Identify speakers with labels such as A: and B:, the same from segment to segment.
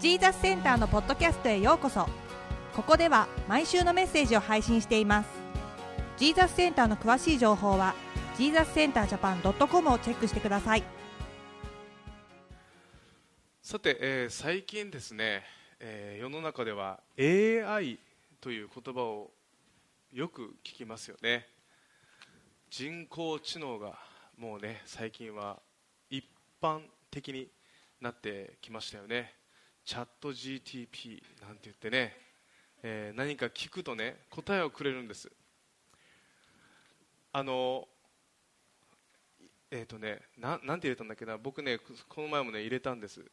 A: ジーザスセンターのポッドキャストへようこそ。ここでは毎週のメッセージを配信しています。ジーザスセンターの詳しい情報はジーザスセンタージャパン .com をチェックしてください。
B: さて、えー最近ですね、えー世の中では AI という言葉をよく聞きますよね。人工知能がもうね最近は一般的になってきましたよね。チャット GTP なんて言ってね、えー何か聞くとね答えをくれるんです。あのえっ、とねななんて入れたんだっけな僕ねこの前もね入れたんです。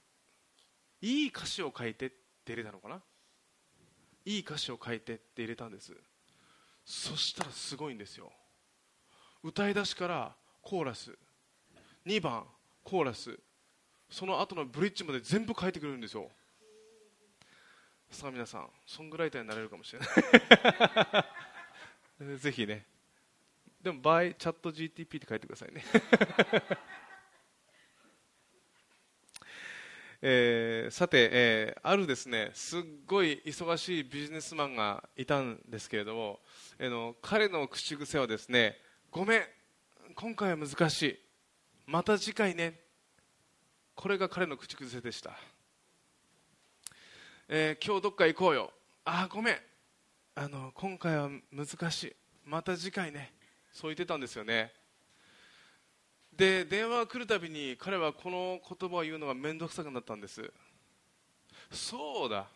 B: いい歌詞を書いてって入れたのかな？いい歌詞を書いてって入れたんです。そしたらすごいんですよ。歌い出しからコーラス。2番コーラス。その後のブリッジまで全部書いてくれるんですよ。さあ皆さんソングライターになれるかもしれない。ぜひね。でも by チャット GTP って書いてくださいね。えーさて、えーあるですねすっごい忙しいビジネスマンがいたんですけれども、あの彼の口癖はですねごめん今回は難しい。また次回ね。これが彼の口癖でした、えー今日どっか行こうよ。あーごめん。あの今回は難しい。また次回ね。そう言ってたんですよね。で電話が来るたびに彼はこの言葉を言うのが面倒くさくなったんです。そうだ。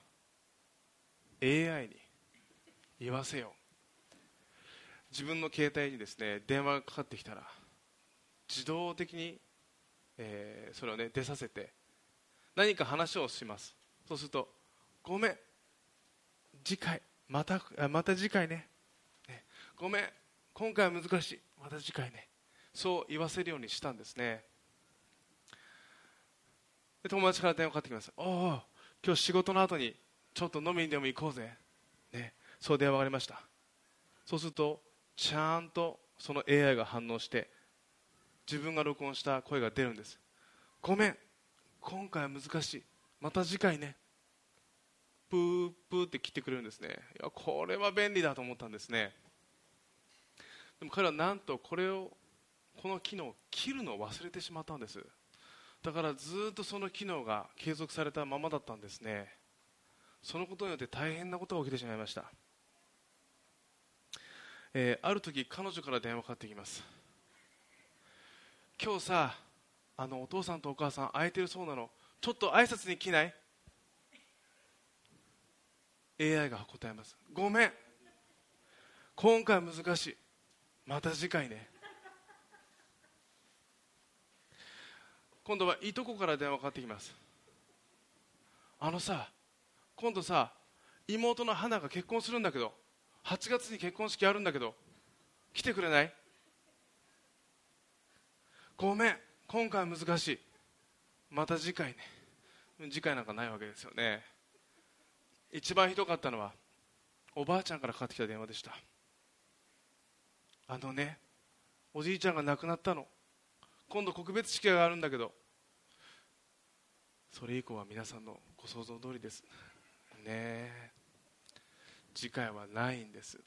B: AI に。言わせよ自分の携帯にですね電話がかかってきたら自動的に、えーそれをね出させて何か話をします。そうするとごめん。次回。またまた次回ね。ね。ごめん。今回は難しい。また次回ね。そう言わせるようにしたんですね。で友達から電話かかってきますおお今日仕事の後にちょっと飲みにでも行こうぜ、ね、そう電話がありました。そうするとちゃんとその AI が反応して自分が録音した声が出るんです。ごめん。今回は難しい。また次回ね。プープーって切ってくれるんですね。いやこれは便利だと思ったんですね。でも彼はなんとこれをこの機能を切るのを忘れてしまったんです。だからずっとその機能が継続されたままだったんですね。そのことによって大変なことが起きてしまいました、えーある時彼女から電話かかってきます。今日さあのお父さんとお母さん空いてるそうなのちょっと挨拶に来ない？AI が答えます。ごめん。今回難しい。また次回ね。今度はいとこから電話かかってきます。あのさ今度さ妹の花が結婚するんだけど8月に結婚式あるんだけど来てくれない？ごめん。今回難しい。また次回ね。次回なんかないわけですよね。一番ひどかったのはおばあちゃんからかかってきた電話でした。あのねおじいちゃんが亡くなったの。今度告別式があるんだけどそれ以降は皆さんのご想像通りです。ねえ。次回はないんです。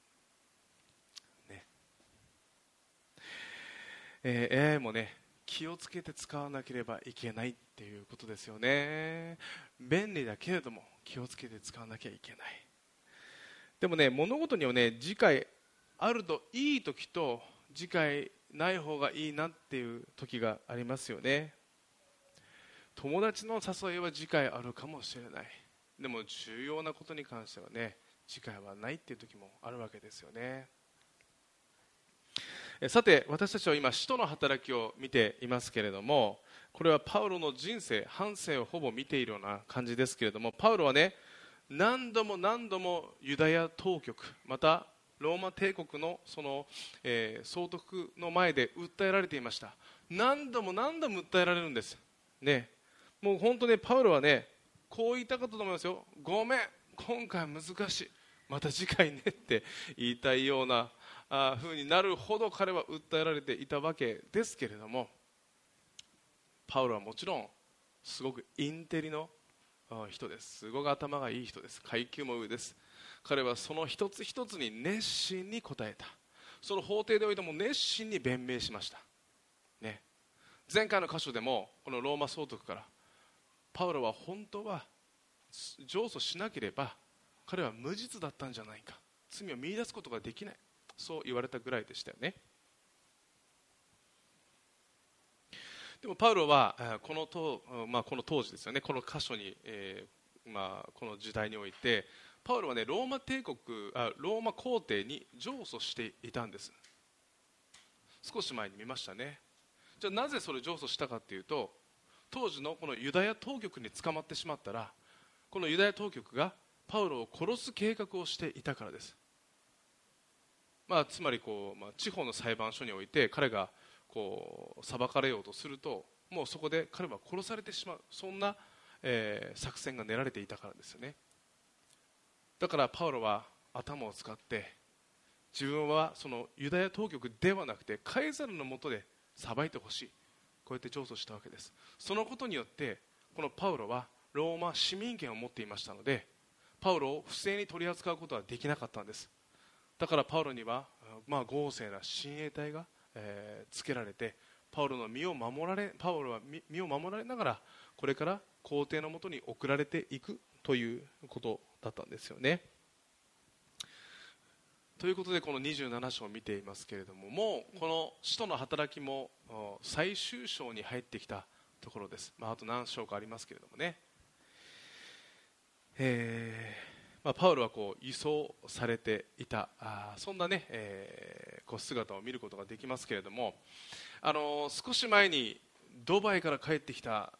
B: ね。えー AI もね気をつけて使わなければいけないっていうことですよね。便利だけれども気をつけて使わなきゃいけない。でもね物事にはね次回あるといい時と次回ない方がいいなっていう時がありますよね。友達の誘いは次回あるかもしれない。でも重要なことに関してはね次回はないっていう時もあるわけですよね。さて私たちは今使徒の働きを見ていますけれどもこれはパウロの人生半生をほぼ見ているような感じですけれどもパウロはね何度も何度もユダヤ当局またローマ帝国のその、えー総督の前で訴えられていました。何度も何度も訴えられるんです。ね。もう本当ねパウロはねこう言いたかったと思いますよ。ごめん今回難しい。また次回ねって言いたいようなあ風になるほど彼は訴えられていたわけですけれどもパウロはもちろんすごくインテリの人です。すごく頭がいい人です。階級も上です。彼はその一つ一つに熱心に答えた。その法廷でおいても熱心に弁明しました、ね、前回の箇所でもこのローマ総督からパウロは本当は上訴しなければ彼は無実だったんじゃないか。罪を見出すことができない。そう言われたぐらいでしたよね。でもパウロはこの当,、まあ、この当時ですよね。この箇所に、えーまあ、この時代においてパウロはねローマ帝国あローマ皇帝に上訴していたんです。少し前に見ましたね。じゃあなぜそれ上訴したかというと当時のこのユダヤ当局に捕まってしまったらこのユダヤ当局がパウロを殺す計画をしていたからです、まあ、つまりこう、まあ、地方の裁判所において彼がこう裁かれようとするともうそこで彼は殺されてしまうそんな、えー、作戦が練られていたからですよね。だからパウロは頭を使って自分はそのユダヤ当局ではなくてカエザルのもとで裁いてほしい。こうやって上訴したわけです。そのことによってこのパウロはローマ市民権を持っていましたのでパウロを不正に取り扱うことはできなかったんです。だからパウロには、まあ、豪勢な親衛隊が、えー、つけられてパウロの身を守られパウロは身を守られながらこれから皇帝のもとに送られていくということだったんですよね。ということでこの27章を見ていますけれどももうこの使徒の働きも最終章に入ってきたところです、まあ、あと何章かありますけれどもね、えーまあ、パウロはこう輸送されていたあそんなね、えー、こう姿を見ることができますけれども、あのー、少し前にドバイから帰ってきた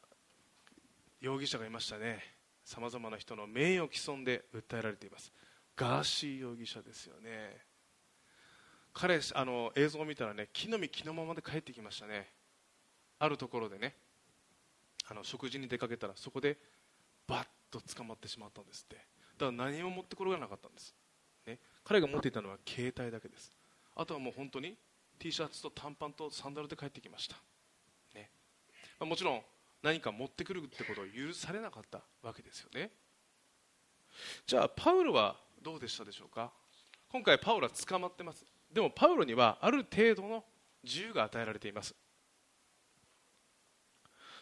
B: 容疑者がいましたね。さまざまな人の名誉毀損で訴えられています。ガーシー容疑者ですよね。彼あの映像を見たらね木の実木のままで帰ってきましたね。あるところでねあの食事に出かけたらそこでバッと捕まってしまったんですって。何も持ってこらなかったんです、ね、彼が持っていたのは携帯だけです。あとはもう本当に T シャツと短パンとサンダルで帰ってきました、ね。まあ、もちろん何か持ってくるってことを許されなかったわけですよね。じゃあパウロはどうでしたでしょうか？今回パウロは捕まってます。でもパウロにはある程度の自由が与えられています。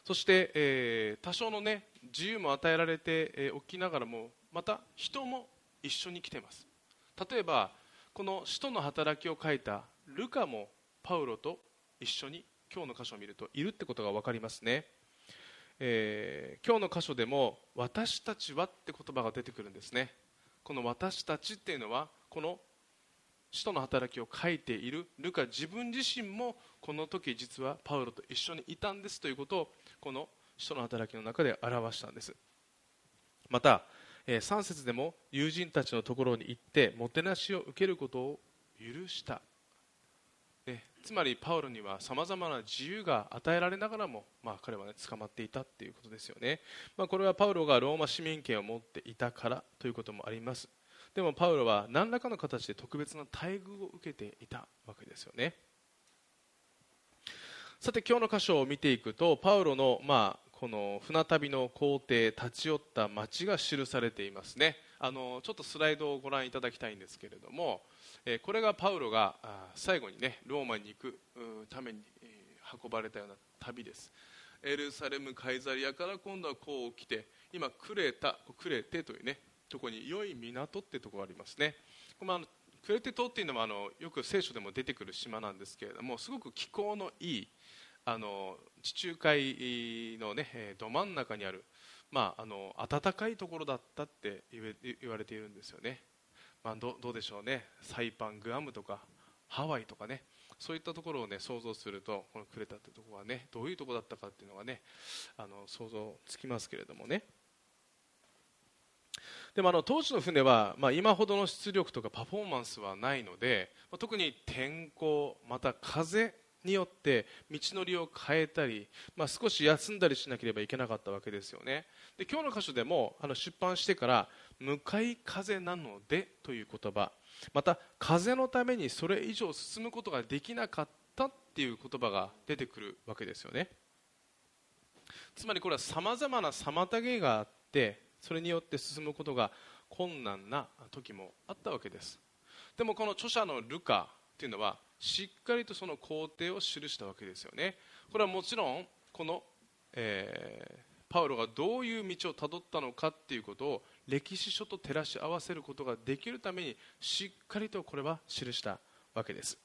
B: そして、えー、多少の、ね、自由も与えられて、えー、おきながらもまた人も一緒に来てます。例えばこの使徒の働きを書いたルカもパウロと一緒に今日の箇所を見るといるってことが分かりますね。えー、今日の箇所でも「私たちは」って言葉が出てくるんですね。この「私たち」っていうのはこの使徒の働きを書いているルカ自分自身もこの時実はパウロと一緒にいたんですということをこの使徒の働きの中で表したんです。また、えー、3節でも友人たちのところに行ってもてなしを受けることを許した。ね、つまりパウロにはさまざまな自由が与えられながらも、まあ、彼は、ね、捕まっていたということですよね、まあ、これはパウロがローマ市民権を持っていたからということもあります。でもパウロは何らかの形で特別な待遇を受けていたわけですよね。さて今日の箇所を見ていくとパウロの、まあ、この船旅の工程立ち寄った町が記されていますね。あのちょっとスライドをご覧いただきたいんですけれども、えこれがパウロが最後にねローマに行くために運ばれたような旅です。エルサレムカイザリアから今度はこう来て今クレタクレテというねとこに良い港ってとこがありますね。まあの、クレテ島っていうのはあのよく聖書でも出てくる島なんですけれどもすごく気候のいいあの地中海の、ね、ど真ん中にある、まあ、あの暖かいところだったって言われているんですよね、まあ、どどうでしょうね。サイパン、グアムとかハワイとかね。そういったところを、ね、想像するとこのクレタってところはねどういうところだったかっていうのがねあの想像つきますけれどもね。でもあの当時の船は、まあ、今ほどの出力とかパフォーマンスはないので、特に天候また風によって道のりを変えたり、まあ、少し休んだりしなければいけなかったわけですよね。で今日の箇所でもあの出版してから向かい風なのでという言葉また風のためにそれ以上進むことができなかったっていう言葉が出てくるわけですよね。つまりこれはさまざまな妨げがあってそれによって進むことが困難な時もあったわけです。でもこの著者のルカというのはしっかりとその工程を記したわけですよね。これはもちろんこの、えー、パウロがどういう道をたどったのかっていうことを歴史書と照らし合わせることができるためにしっかりとこれは記したわけです。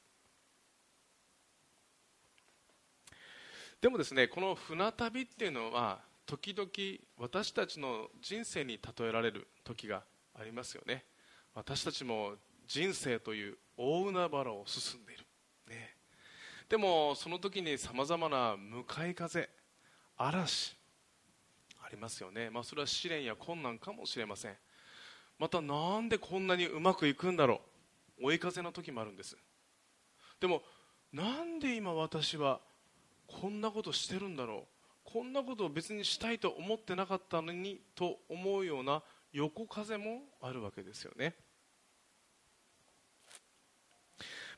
B: でもですねこの船旅っていうのは時々私たちの人生に例えられる時がありますよね。私たちも人生という大海原を進んでいる、ね、でもその時にさまざまな向かい風嵐ありますよね、まあ、それは試練や困難かもしれません。またなんでこんなにうまくいくんだろう。追い風の時もあるんです。でもなんで今私はこんなことしてるんだろう。こんなことを別にしたいと思ってなかったのにと思うような横風もあるわけですよね、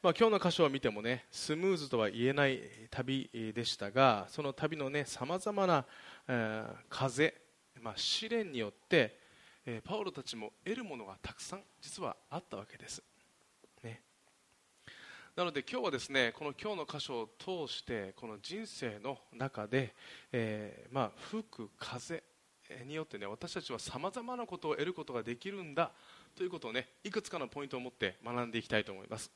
B: まあ、今日の箇所を見てもねスムーズとは言えない旅でしたがその旅のねさまざまな、えー、風、まあ、試練によって、えー、パウロたちも得るものがたくさん実はあったわけです。ね。なので今日はですねこの今日の箇所を通してこの人生の中で、えー、まあ、吹く風によってね私たちはさまざまなことを得ることができるんだということをねいくつかのポイントを持って学んでいきたいと思います。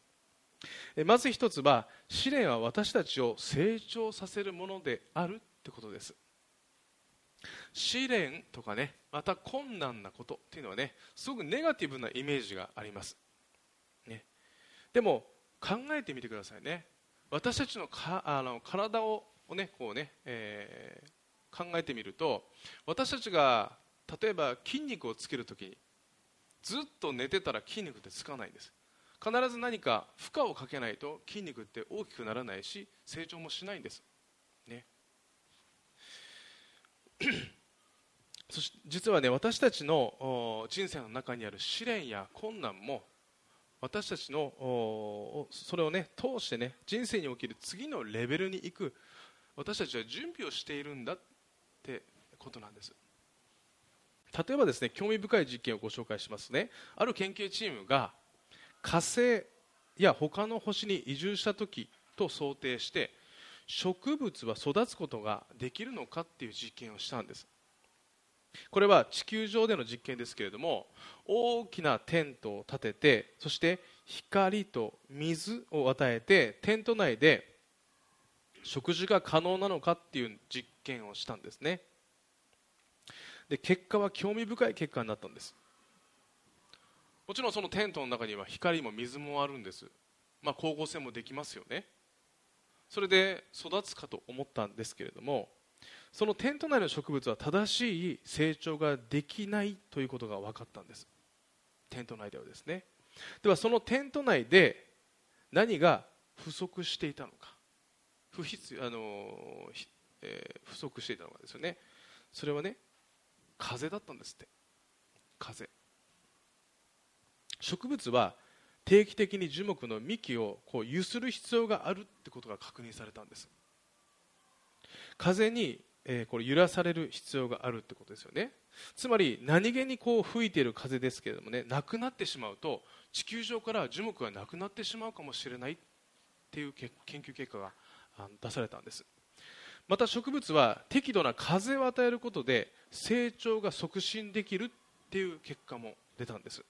B: まず一つは試練は私たちを成長させるものであるってことです。試練とかねまた困難なことっていうのはねすごくネガティブなイメージがあります、ね、でも考えてみてくださいね。私たちのかあの体をねこうね、えー、考えてみると私たちが例えば筋肉をつけるときにずっと寝てたら筋肉ってつかないんです。必ず何か負荷をかけないと筋肉って大きくならないし成長もしないんです。ね。そして実はね私たちの人生の中にある試練や困難も私たちのそれをね通してね人生における次のレベルに行く私たちは準備をしているんだってことなんです。例えばですね興味深い実験をご紹介しますね。ある研究チームが火星や他の星に移住した時と想定して植物は育つことができるのかっていう実験をしたんです。これは地球上での実験ですけれども大きなテントを立ててそして光と水を与えてテント内で食事が可能なのかっていう実験をしたんですね。で結果は興味深い結果になったんです。もちろんそのテントの中には光も水もあるんです。まあ光合成もできますよね。それで育つかと思ったんですけれどもそのテント内の植物は正しい成長ができないということが分かったんです。テント内ではですね。ではそのテント内で何が不足していたのか。不必あの、えー、不足していたのかですよね。それはね風だったんですって。風。植物は定期的に樹木の幹をこう揺する必要があるってことが確認されたんです。風にえー、これ揺らされる必要があるってことですよね。つまり何気にこう吹いている風ですけれどもねなくなってしまうと地球上から樹木がなくなってしまうかもしれないっていう研究結果が出されたんです。また植物は適度な風を与えることで成長が促進できるっていう結果も出たんです。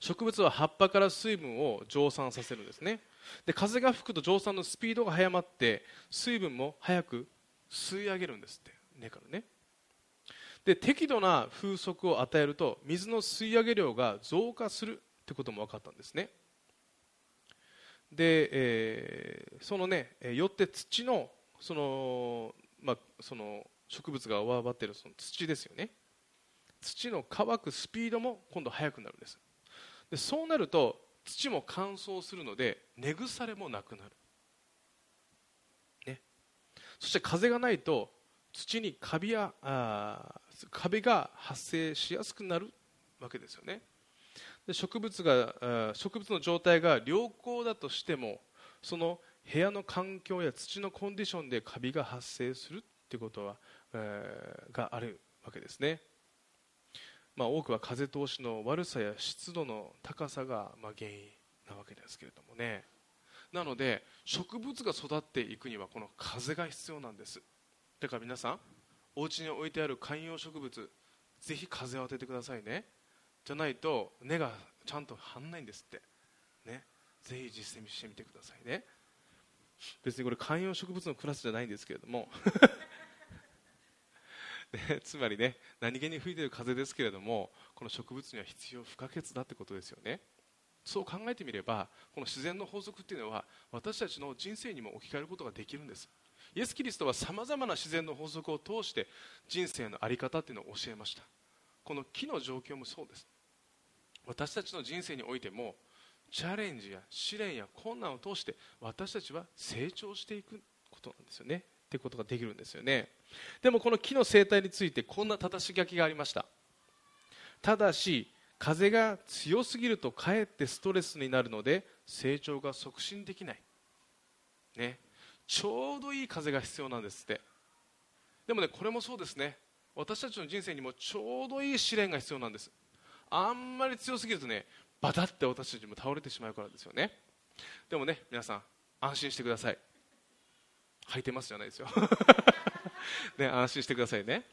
B: 植物は葉っぱから水分を蒸散させるんですね。で風が吹くと蒸散のスピードが速まって水分も早く吸い上げるんですって。根からね。で適度な風速を与えると水の吸い上げ量が増加するってことも分かったんですね。で、えー、そのねよって土のその,、まあ、その植物が上張っているその土ですよね。土の乾くスピードも今度速くなるんです。でそうなると土も乾燥するので根腐れもなくなる。ね。そして風がないと土にカビやあカビが発生しやすくなるわけですよね。で植物が植物の状態が良好だとしてもその部屋の環境や土のコンディションでカビが発生するということは、えー、があるわけですね。まあ、多くは風通しの悪さや湿度の高さがま原因なわけですけれどもね。なので植物が育っていくにはこの風が必要なんです。だから皆さんお家に置いてある観葉植物ぜひ風を当ててくださいね。じゃないと根がちゃんと張んないんですって。ね。ぜひ実践してみてくださいね。別にこれ観葉植物のクラスじゃないんですけれども。ね、つまりね何気に吹いてる風ですけれどもこの植物には必要不可欠だってことですよね。そう考えてみればこの自然の法則っていうのは私たちの人生にも置き換えることができるんです。イエス・キリストはさまざまな自然の法則を通して人生の在り方っていうのを教えました。この木の状況もそうです。私たちの人生においてもチャレンジや試練や困難を通して私たちは成長していくことなんですよね。ってことができるんですよね。でもこの木の生態についてこんな正し書きがありました。ただし風が強すぎるとかえってストレスになるので成長が促進できない、ね、ちょうどいい風が必要なんですって。でもねこれもそうですね。私たちの人生にもちょうどいい試練が必要なんです。あんまり強すぎるとねバタって私たちも倒れてしまうからですよね。でもね皆さん安心してください。履いてますじゃないですよ。ね、安心してくださいね。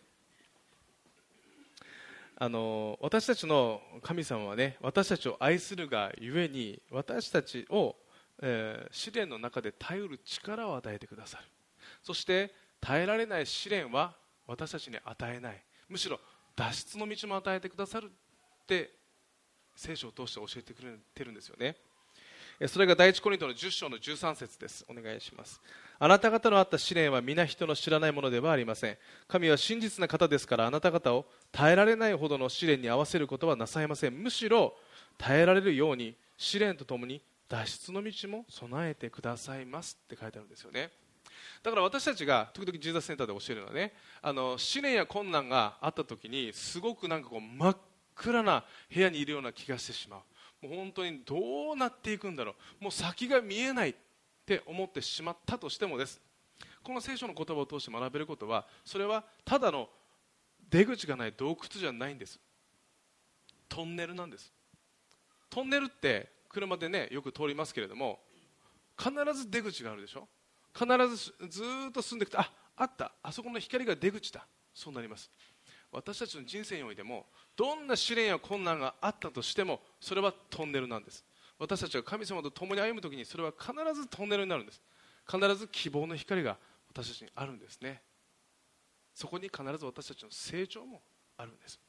B: あの私たちの神様はね私たちを愛するがゆえに私たちを、えー、試練の中で耐える力を与えてくださる。そして耐えられない試練は私たちに与えない。むしろ脱出の道も与えてくださるって聖書を通して教えてくれてるんですよね。それが第一コリントの10章の13節です。お願いします。あなた方のあった試練は皆人の知らないものではありません。神は真実な方ですからあなた方を耐えられないほどの試練に合わせることはなさいません。むしろ耐えられるように試練とともに脱出の道も備えてくださいますって書いてあるんですよね。だから私たちが時々ジーザスセンターで教えるのはねあの試練や困難があった時にすごくなんかこう真っ暗な部屋にいるような気がしてしまう。もう本当にどうなっていくんだろう。もう先が見えないって思ってしまったとしてもです。この聖書の言葉を通して学べることはそれはただの出口がない洞窟じゃないんです。トンネルなんです。トンネルって車でねよく通りますけれども必ず出口があるでしょ。必ずずっと進んでいくとああった。あそこの光が出口だ。そうなります。私たちの人生においてもどんな試練や困難があったとしてもそれはトンネルなんです。私たちが神様と共に歩む時にそれは必ずトンネルになるんです。必ず希望の光が私たちにあるんですね。そこに必ず私たちの成長もあるんです、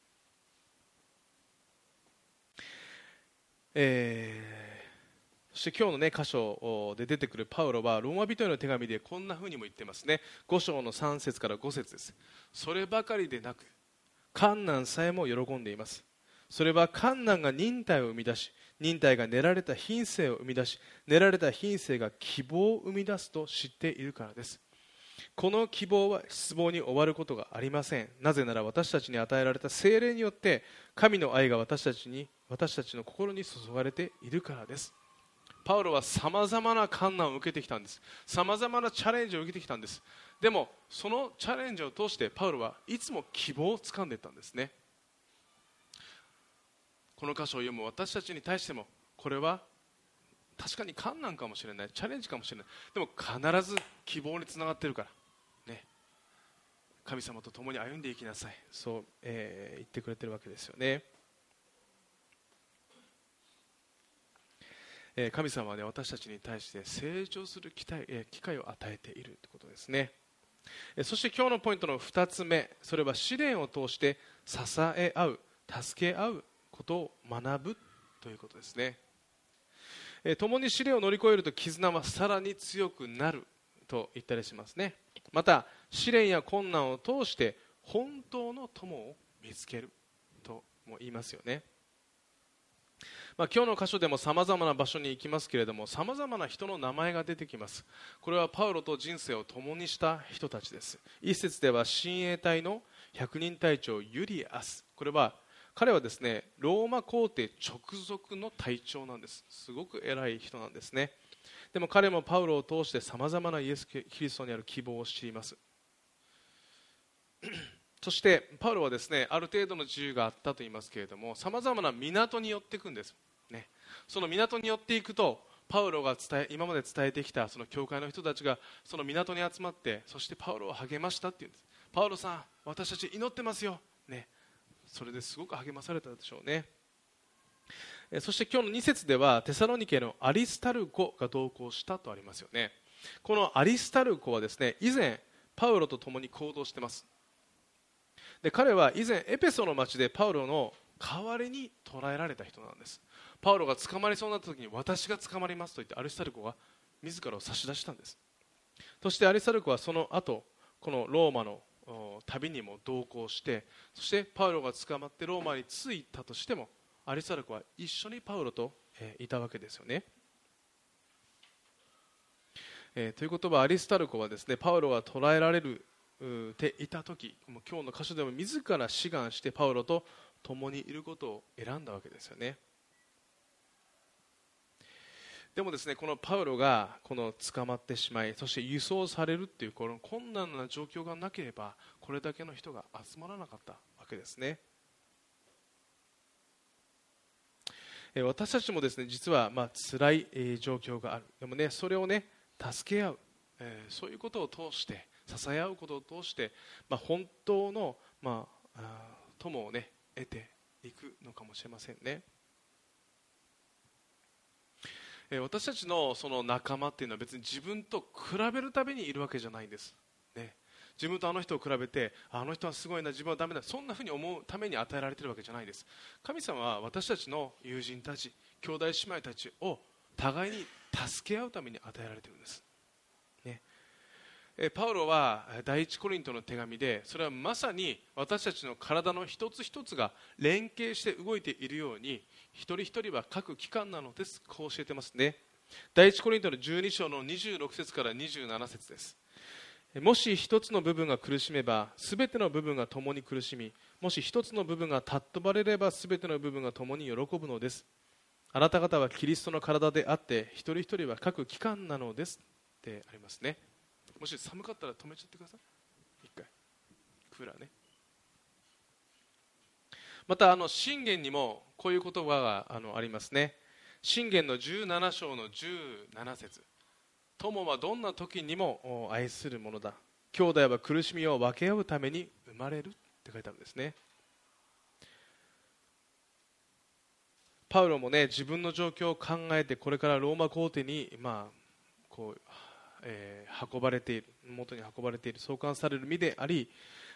B: えー、そして今日の、ね、箇所で出てくるパウロはローマ人への手紙でこんなふうにも言ってますね。5章の3節から5節です。そればかりでなく観難さえも喜んでいます。それは観難が忍耐を生み出し忍耐が練られた品性を生み出し練られた品性が希望を生み出すと知っているからです。この希望は失望に終わることがありません。なぜなら私たちに与えられた精霊によって神の愛が私たちに私たちの心に注がれているからです。パウロはさまざまな困難を受けてきたんです。さまざまなチャレンジを受けてきたんです。でもそのチャレンジを通してパウロはいつも希望をつかんでいったんですね。この箇所を読む私たちに対してもこれは確かに困難かもしれない。チャレンジかもしれない。でも必ず希望につながってるから。ね。神様と共に歩んでいきなさい。そう、えー、言ってくれてるわけですよね。神様は、ね、私たちに対して成長する機会機会を与えているということですね。そして今日のポイントの2つ目それは試練を通して支え合う助け合うことを学ぶということですね。共に試練を乗り越えると絆はさらに強くなると言ったりしますね。また試練や困難を通して本当の友を見つけるとも言いますよね。まあ、今日の箇所でもさまざまな場所に行きますけれどもさまざまな人の名前が出てきます。これはパウロと人生を共にした人たちです。一節では親衛隊の百人隊長ユリアス。これは彼はですねローマ皇帝直属の隊長なんです。すごく偉い人なんですね。でも彼もパウロを通してさまざまなイエス・キリストにある希望を知ります。そしてパウロはですねある程度の自由があったと言いますけれどもさまざまな港に寄っていくんです、ね、その港に寄っていくとパウロが伝え今まで伝えてきたその教会の人たちがその港に集まってそしてパウロを励ましたっていうんです。パウロさん私たち祈ってますよ、ね、それですごく励まされたでしょうね。そして今日の2節ではテサロニケのアリスタルコが同行したとありますよね。このアリスタルコはですね以前パウロと共に行動してます。で彼は以前エペソの町でパウロの代わりに捕らえられた人なんです。パウロが捕まりそうになった時に私が捕まりますと言ってアリスタルコが自らを差し出したんです。そしてアリスタルコはその後このローマの旅にも同行してそしてパウロが捕まってローマに着いたとしてもアリスタルコは一緒にパウロと、いたわけですよね、えー、ということはアリスタルコはですねパウロが捕らえられるていた時もう今日の箇所でも自ら志願してパウロと共にいることを選んだわけですよね。でもですねこのパウロがこの捕まってしまいそして輸送されるっていうこの困難な状況がなければこれだけの人が集まらなかったわけですね。私たちもですね実はまあ辛い状況がある。でもねそれをね助け合う、えー、そういうことを通して支え合うことを通して、まあ、本当の、まあ、友をね得ていくのかもしれませんね。私たちのその仲間っていうのは別に自分と比べるためにいるわけじゃないんです、ね、自分とあの人を比べてあの人はすごいな自分はダメだそんなふうに思うために与えられているわけじゃないです。神様は私たちの友人たち兄弟姉妹たちを互いに助け合うために与えられているんです。パウロは第一コリントの手紙でそれはまさに私たちの体の一つ一つが連携して動いているように一人一人は各機関なのです。こう教えてますね。第一コリントの12章の26節から27節です。もし一つの部分が苦しめば全ての部分が共に苦しみもし一つの部分が尊ばれれば全ての部分が共に喜ぶのです。あなた方はキリストの体であって一人一人は各機関なのです。ってありますね。もし寒かったら止めちゃってください。一回。クーラーね。またあの信玄にもこういう言葉があのありますね。信玄の17章の17節。友はどんな時にも愛するものだ。兄弟は苦しみを分け合うために生まれるって書いてあるんですね。パウロもね自分の状況を考えてこれからローマ皇帝にまあこうえー、運ばれている元に運ばれている送還される身であり、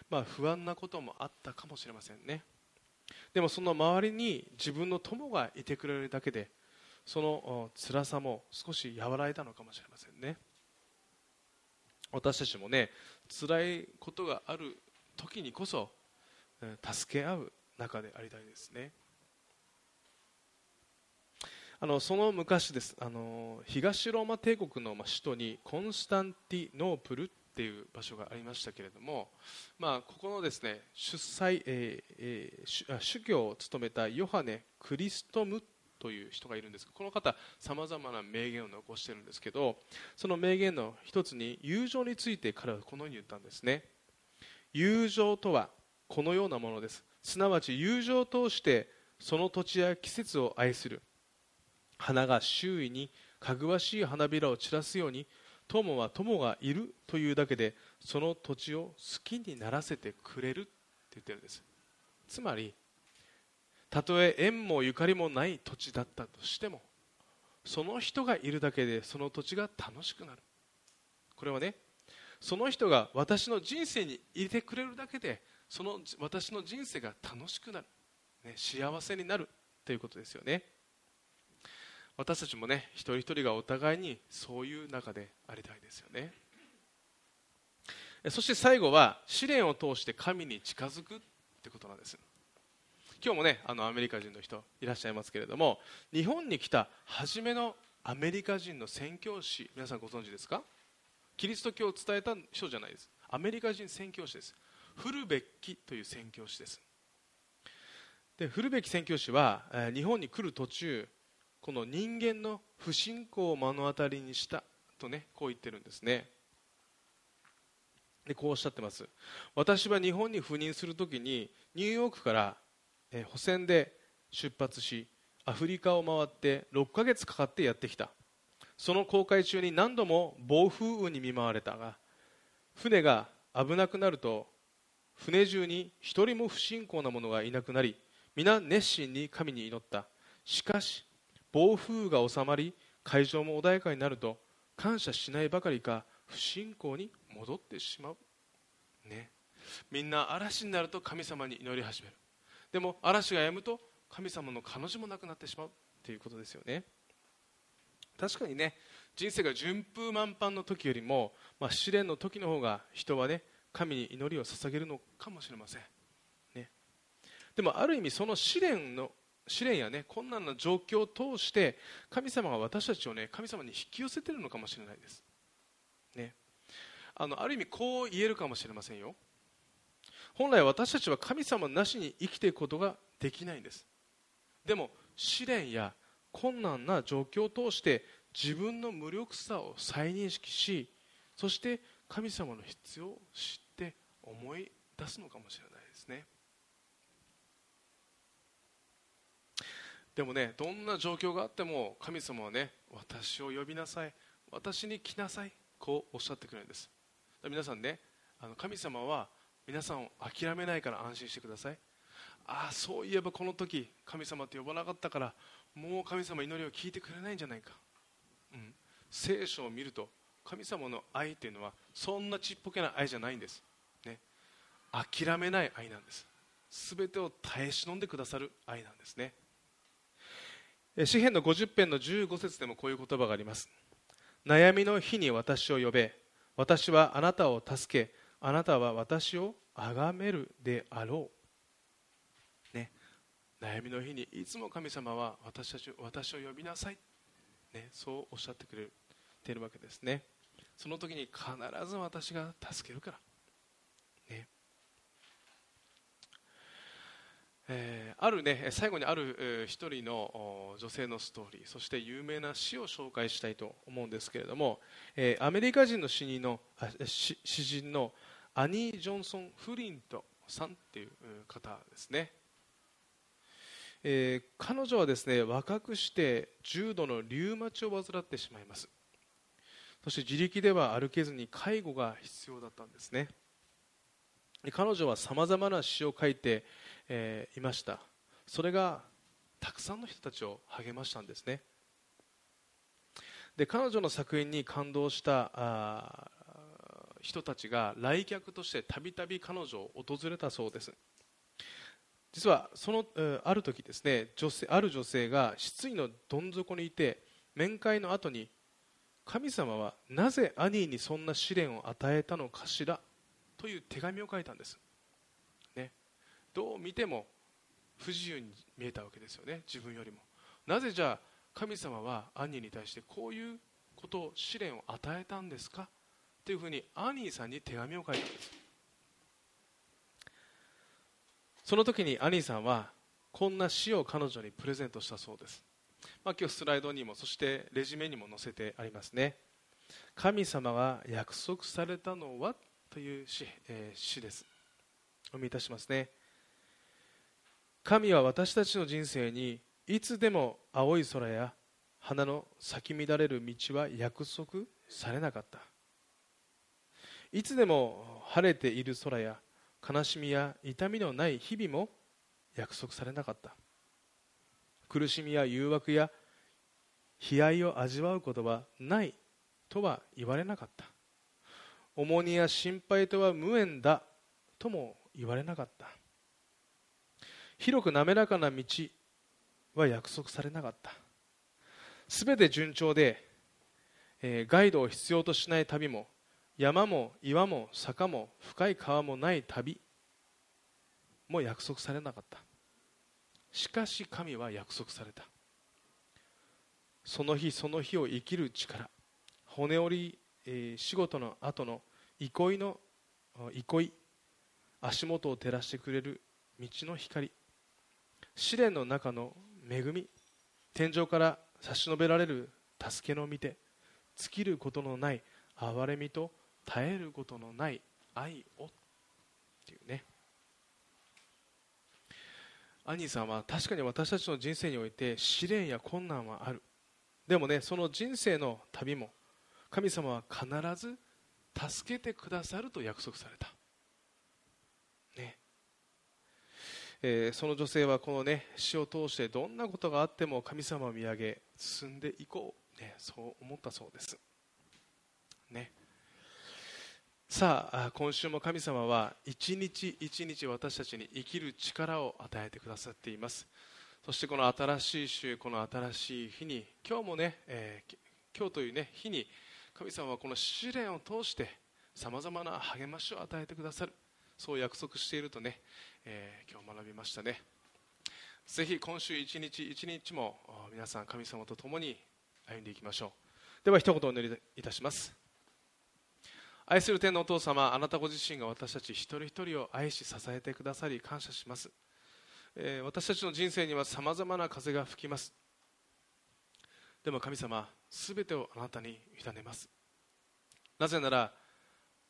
B: まあ、不安なこともあったかもしれませんね。でもその周りに自分の友がいてくれるだけでその辛さも少し和らいだのかもしれませんね。私たちもね辛いことがある時にこそ助け合う仲でありたいですね。あのその昔です。あの東ローマ帝国の首都にコンスタンティノープルっていう場所がありましたけれども、まあ、ここのですね出祭、えーえー、主教を務めたヨハネ・クリストムという人がいるんですこの方さまざまな名言を残してるんですけどその名言の一つに友情について彼はこのように言ったんですね。友情とはこのようなものです。すなわち友情を通してその土地や季節を愛する。花が周囲にかぐわしい花びらを散らすように友は友がいるというだけでその土地を好きにならせてくれるって言ってるんです。つまりたとえ縁もゆかりもない土地だったとしてもその人がいるだけでその土地が楽しくなる。これはねその人が私の人生にいてくれるだけでその私の人生が楽しくなる、ね、幸せになるということですよね。私たちもね一人一人がお互いにそういう中でありたいですよね。そして最後は試練を通して神に近づくってことなんです。今日もねあのアメリカ人の人いらっしゃいますけれども日本に来た初めのアメリカ人の宣教師皆さんご存知ですか？キリスト教を伝えた人じゃないです。アメリカ人宣教師です。フルベッキという宣教師です。でフルベッキ宣教師は、え、日本に来る途中この人間の不信仰を目の当たりにしたとねこう言ってるんですね。でこうおっしゃってます。私は日本に赴任するときにニューヨークから、補選で出発しアフリカを回って6ヶ月かかってやってきた。その航海中に何度も暴風雨に見舞われたが船が危なくなると船中に一人も不信仰な者がいなくなり皆熱心に神に祈った。しかし暴風雨が収まり海上も穏やかになると感謝しないばかりか不信仰に戻ってしまう、ね、みんな嵐になると神様に祈り始める。でも嵐が止むと神様の彼女もなくなってしまう。ということですよね。確かにね人生が順風満帆の時よりも、まあ、試練の時の方が人はね神に祈りを捧げるのかもしれません、ね、でもある意味その試練の試練やね困難な状況を通して神様が私たちをね神様に引き寄せているのかもしれないです。ね、あのある意味こう言えるかもしれませんよ。本来私たちは神様なしに生きていくことができないんです。でも試練や困難な状況を通して自分の無力さを再認識しそして神様の必要を知って思い出すのかもしれないですねでもねどんな状況があっても神様はね私を呼びなさい私に来なさいこうおっしゃってくれるんです。皆さんねあの神様は皆さんを諦めないから安心してください。ああそういえばこの時神様って呼ばなかったからもう神様祈りを聞いてくれないんじゃないか、うん、聖書を見ると神様の愛というのはそんなちっぽけな愛じゃないんです、ね、諦めない愛なんです。全てを耐え忍んでくださる愛なんですね。詩篇の50編の15節でもこういう言葉があります。悩みの日に私を呼べ。私はあなたを助け。あなたは私を崇めるであろう、ね、悩みの日にいつも神様は私たち私を呼びなさい、ね、そうおっしゃってくれているわけですね。その時に必ず私が助けるから。えー、あるね最後にある、えー、一人の女性のストーリーそして有名な詩を紹介したいと思うんですけれども、えー、アメリカ人の詩人の詩人のアニー・ジョンソン・フリントさんっていう方ですね、えー、彼女はですね若くして重度のリウマチを患ってしまいます。そして自力では歩けずに介護が必要だったんですね。彼女はさまざまな詩を書いてえー、いました。それがたくさんの人たちを励ましたんですね。で彼女の作品に感動した人たちが来客としてたびたび彼女を訪れたそうです。実はその、ある時ですね女性ある女性が失意のどん底にいて面会の後に神様はなぜ兄にそんな試練を与えたのかしらという手紙を書いたんです。どう見ても不自由に見えたわけですよね自分よりも。なぜじゃあ神様はアニーに対してこういうことを試練を与えたんですか？というふうにアニーさんに手紙を書いた。んですその時にアニーさんはこんな詩を彼女にプレゼントしたそうです、まあ、今日スライドにもそしてレジュメにも載せてありますね。神様が約束されたのはという詩,、えー、詩です。お読みいたしますね。神は私たちの人生にいつでも青い空や花の咲き乱れる道は約束されなかった。いつでも晴れている空や悲しみや痛みのない日々も約束されなかった。苦しみや誘惑や悲哀を味わうことはないとは言われなかった。重荷や心配とは無縁だとも言われなかった。広く滑らかな道は約束されなかった。すべて順調で、えー、ガイドを必要としない旅も山も岩も坂も深い川もない旅も約束されなかった。しかし神は約束された。その日その日を生きる力骨折り、えー、仕事の後の憩いの憩い足元を照らしてくれる道の光試練の中の恵み天井から差し伸べられる助けの御手尽きることのない憐れみと絶えることのない愛をっていうね。アニーさんは確かに私たちの人生において試練や困難はある。でもねその人生の旅も神様は必ず助けてくださると約束された、ねえー、その女性はこの、ね、死を通してどんなことがあっても神様を見上げ進んでいこう、ね、そう思ったそうです、ね、さあ今週も神様は一日一日私たちに生きる力を与えてくださっています。そしてこの新しい週この新しい日に今日もね、えー、今日という、ね、日に神様はこの試練を通してさまざまな励ましを与えてくださる。そう約束しているとね、えー、今日学びましたね。ぜひ今週一日一日も皆さん神様と共に歩んでいきましょう。では一言お祈りいたします。愛する天のお父様あなたご自身が私たち一人一人を愛し支えてくださり感謝します、えー、私たちの人生にはさまざまな風が吹きます。でも神様すべてをあなたに委ねます。なぜなら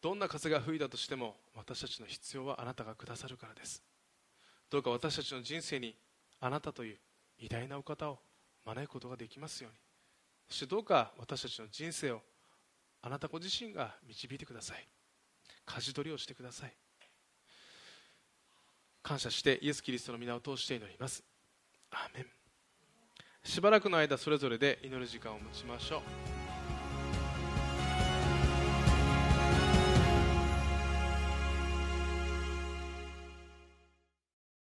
B: どんな風が吹いたとしても私たちの必要はあなたがくださるからです。どうか私たちの人生にあなたという偉大なお方を招くことができますように。そしてどうか私たちの人生をあなたご自身が導いてください。舵取りをしてください。感謝してイエス・キリストの皆を通して祈ります。アーメン。しばらくの間それぞれで祈る時間を持ちましょう。